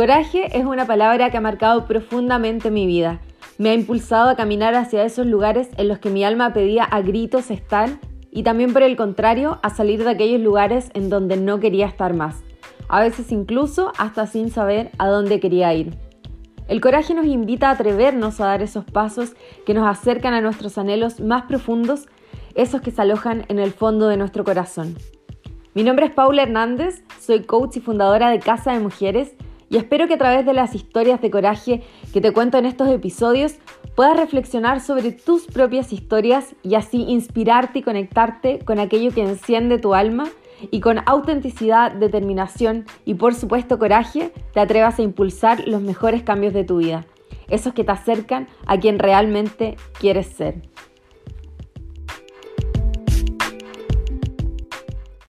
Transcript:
Coraje es una palabra que ha marcado profundamente mi vida. Me ha impulsado a caminar hacia esos lugares en los que mi alma pedía a gritos estar y también por el contrario a salir de aquellos lugares en donde no quería estar más, a veces incluso hasta sin saber a dónde quería ir. El coraje nos invita a atrevernos a dar esos pasos que nos acercan a nuestros anhelos más profundos, esos que se alojan en el fondo de nuestro corazón. Mi nombre es Paula Hernández, soy coach y fundadora de Casa de Mujeres y espero que a través de las historias de coraje que te cuento en estos episodios puedas reflexionar sobre tus propias historias y así inspirarte y conectarte con aquello que enciende tu alma y con autenticidad, determinación y por supuesto coraje te atrevas a impulsar los mejores cambios de tu vida, esos que te acercan a quien realmente quieres ser.